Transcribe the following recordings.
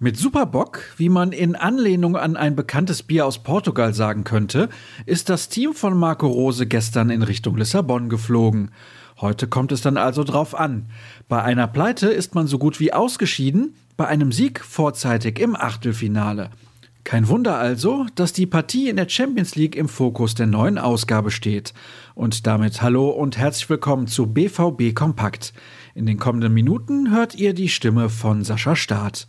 Mit Superbock, wie man in Anlehnung an ein bekanntes Bier aus Portugal sagen könnte, ist das Team von Marco Rose gestern in Richtung Lissabon geflogen. Heute kommt es dann also drauf an. Bei einer Pleite ist man so gut wie ausgeschieden, bei einem Sieg vorzeitig im Achtelfinale. Kein Wunder also, dass die Partie in der Champions League im Fokus der neuen Ausgabe steht. Und damit hallo und herzlich willkommen zu BVB Kompakt. In den kommenden Minuten hört ihr die Stimme von Sascha Staat.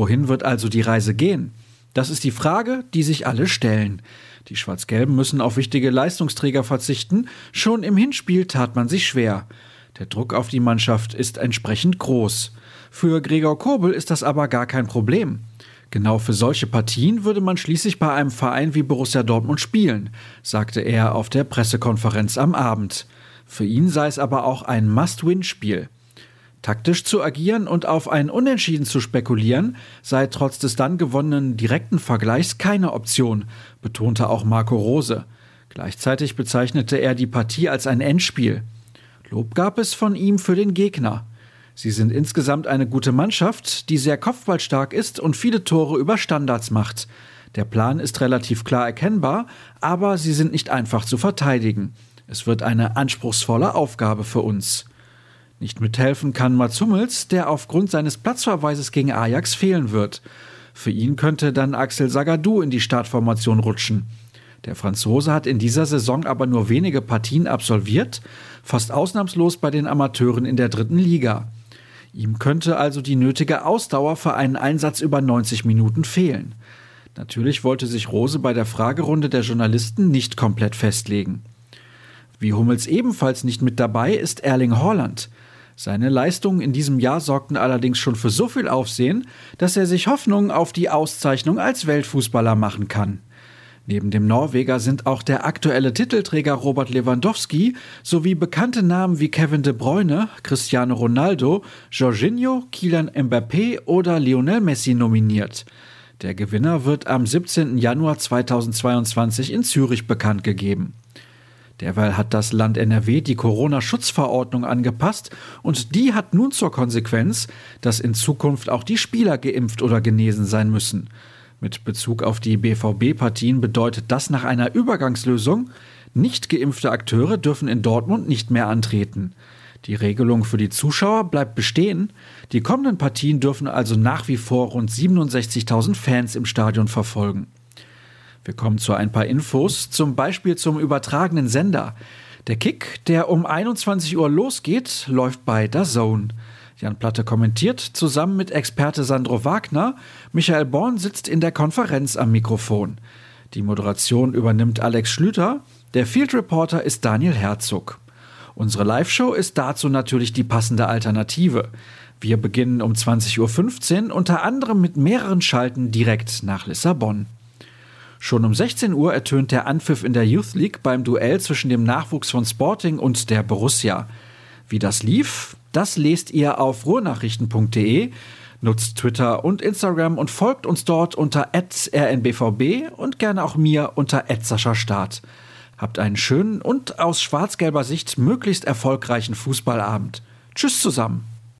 Wohin wird also die Reise gehen? Das ist die Frage, die sich alle stellen. Die Schwarz-Gelben müssen auf wichtige Leistungsträger verzichten. Schon im Hinspiel tat man sich schwer. Der Druck auf die Mannschaft ist entsprechend groß. Für Gregor Kobel ist das aber gar kein Problem. Genau für solche Partien würde man schließlich bei einem Verein wie Borussia Dortmund spielen, sagte er auf der Pressekonferenz am Abend. Für ihn sei es aber auch ein Must-Win-Spiel. Taktisch zu agieren und auf ein Unentschieden zu spekulieren, sei trotz des dann gewonnenen direkten Vergleichs keine Option, betonte auch Marco Rose. Gleichzeitig bezeichnete er die Partie als ein Endspiel. Lob gab es von ihm für den Gegner. Sie sind insgesamt eine gute Mannschaft, die sehr kopfballstark ist und viele Tore über Standards macht. Der Plan ist relativ klar erkennbar, aber sie sind nicht einfach zu verteidigen. Es wird eine anspruchsvolle Aufgabe für uns. Nicht mithelfen kann Mats Hummels, der aufgrund seines Platzverweises gegen Ajax fehlen wird. Für ihn könnte dann Axel Sagadou in die Startformation rutschen. Der Franzose hat in dieser Saison aber nur wenige Partien absolviert, fast ausnahmslos bei den Amateuren in der dritten Liga. Ihm könnte also die nötige Ausdauer für einen Einsatz über 90 Minuten fehlen. Natürlich wollte sich Rose bei der Fragerunde der Journalisten nicht komplett festlegen. Wie Hummels ebenfalls nicht mit dabei ist Erling Haaland. Seine Leistungen in diesem Jahr sorgten allerdings schon für so viel Aufsehen, dass er sich Hoffnung auf die Auszeichnung als Weltfußballer machen kann. Neben dem Norweger sind auch der aktuelle Titelträger Robert Lewandowski sowie bekannte Namen wie Kevin de Bruyne, Cristiano Ronaldo, Jorginho, Kylian Mbappé oder Lionel Messi nominiert. Der Gewinner wird am 17. Januar 2022 in Zürich bekannt gegeben. Derweil hat das Land NRW die Corona-Schutzverordnung angepasst und die hat nun zur Konsequenz, dass in Zukunft auch die Spieler geimpft oder genesen sein müssen. Mit Bezug auf die BVB-Partien bedeutet das nach einer Übergangslösung, nicht geimpfte Akteure dürfen in Dortmund nicht mehr antreten. Die Regelung für die Zuschauer bleibt bestehen. Die kommenden Partien dürfen also nach wie vor rund 67.000 Fans im Stadion verfolgen. Wir kommen zu ein paar Infos, zum Beispiel zum übertragenen Sender. Der Kick, der um 21 Uhr losgeht, läuft bei der Zone. Jan Platte kommentiert zusammen mit Experte Sandro Wagner. Michael Born sitzt in der Konferenz am Mikrofon. Die Moderation übernimmt Alex Schlüter. Der Field Reporter ist Daniel Herzog. Unsere Live-Show ist dazu natürlich die passende Alternative. Wir beginnen um 20.15 Uhr unter anderem mit mehreren Schalten direkt nach Lissabon. Schon um 16 Uhr ertönt der Anpfiff in der Youth League beim Duell zwischen dem Nachwuchs von Sporting und der Borussia. Wie das lief, das lest ihr auf ruhrnachrichten.de. Nutzt Twitter und Instagram und folgt uns dort unter rnbvb und gerne auch mir unter Start. Habt einen schönen und aus schwarz-gelber Sicht möglichst erfolgreichen Fußballabend. Tschüss zusammen.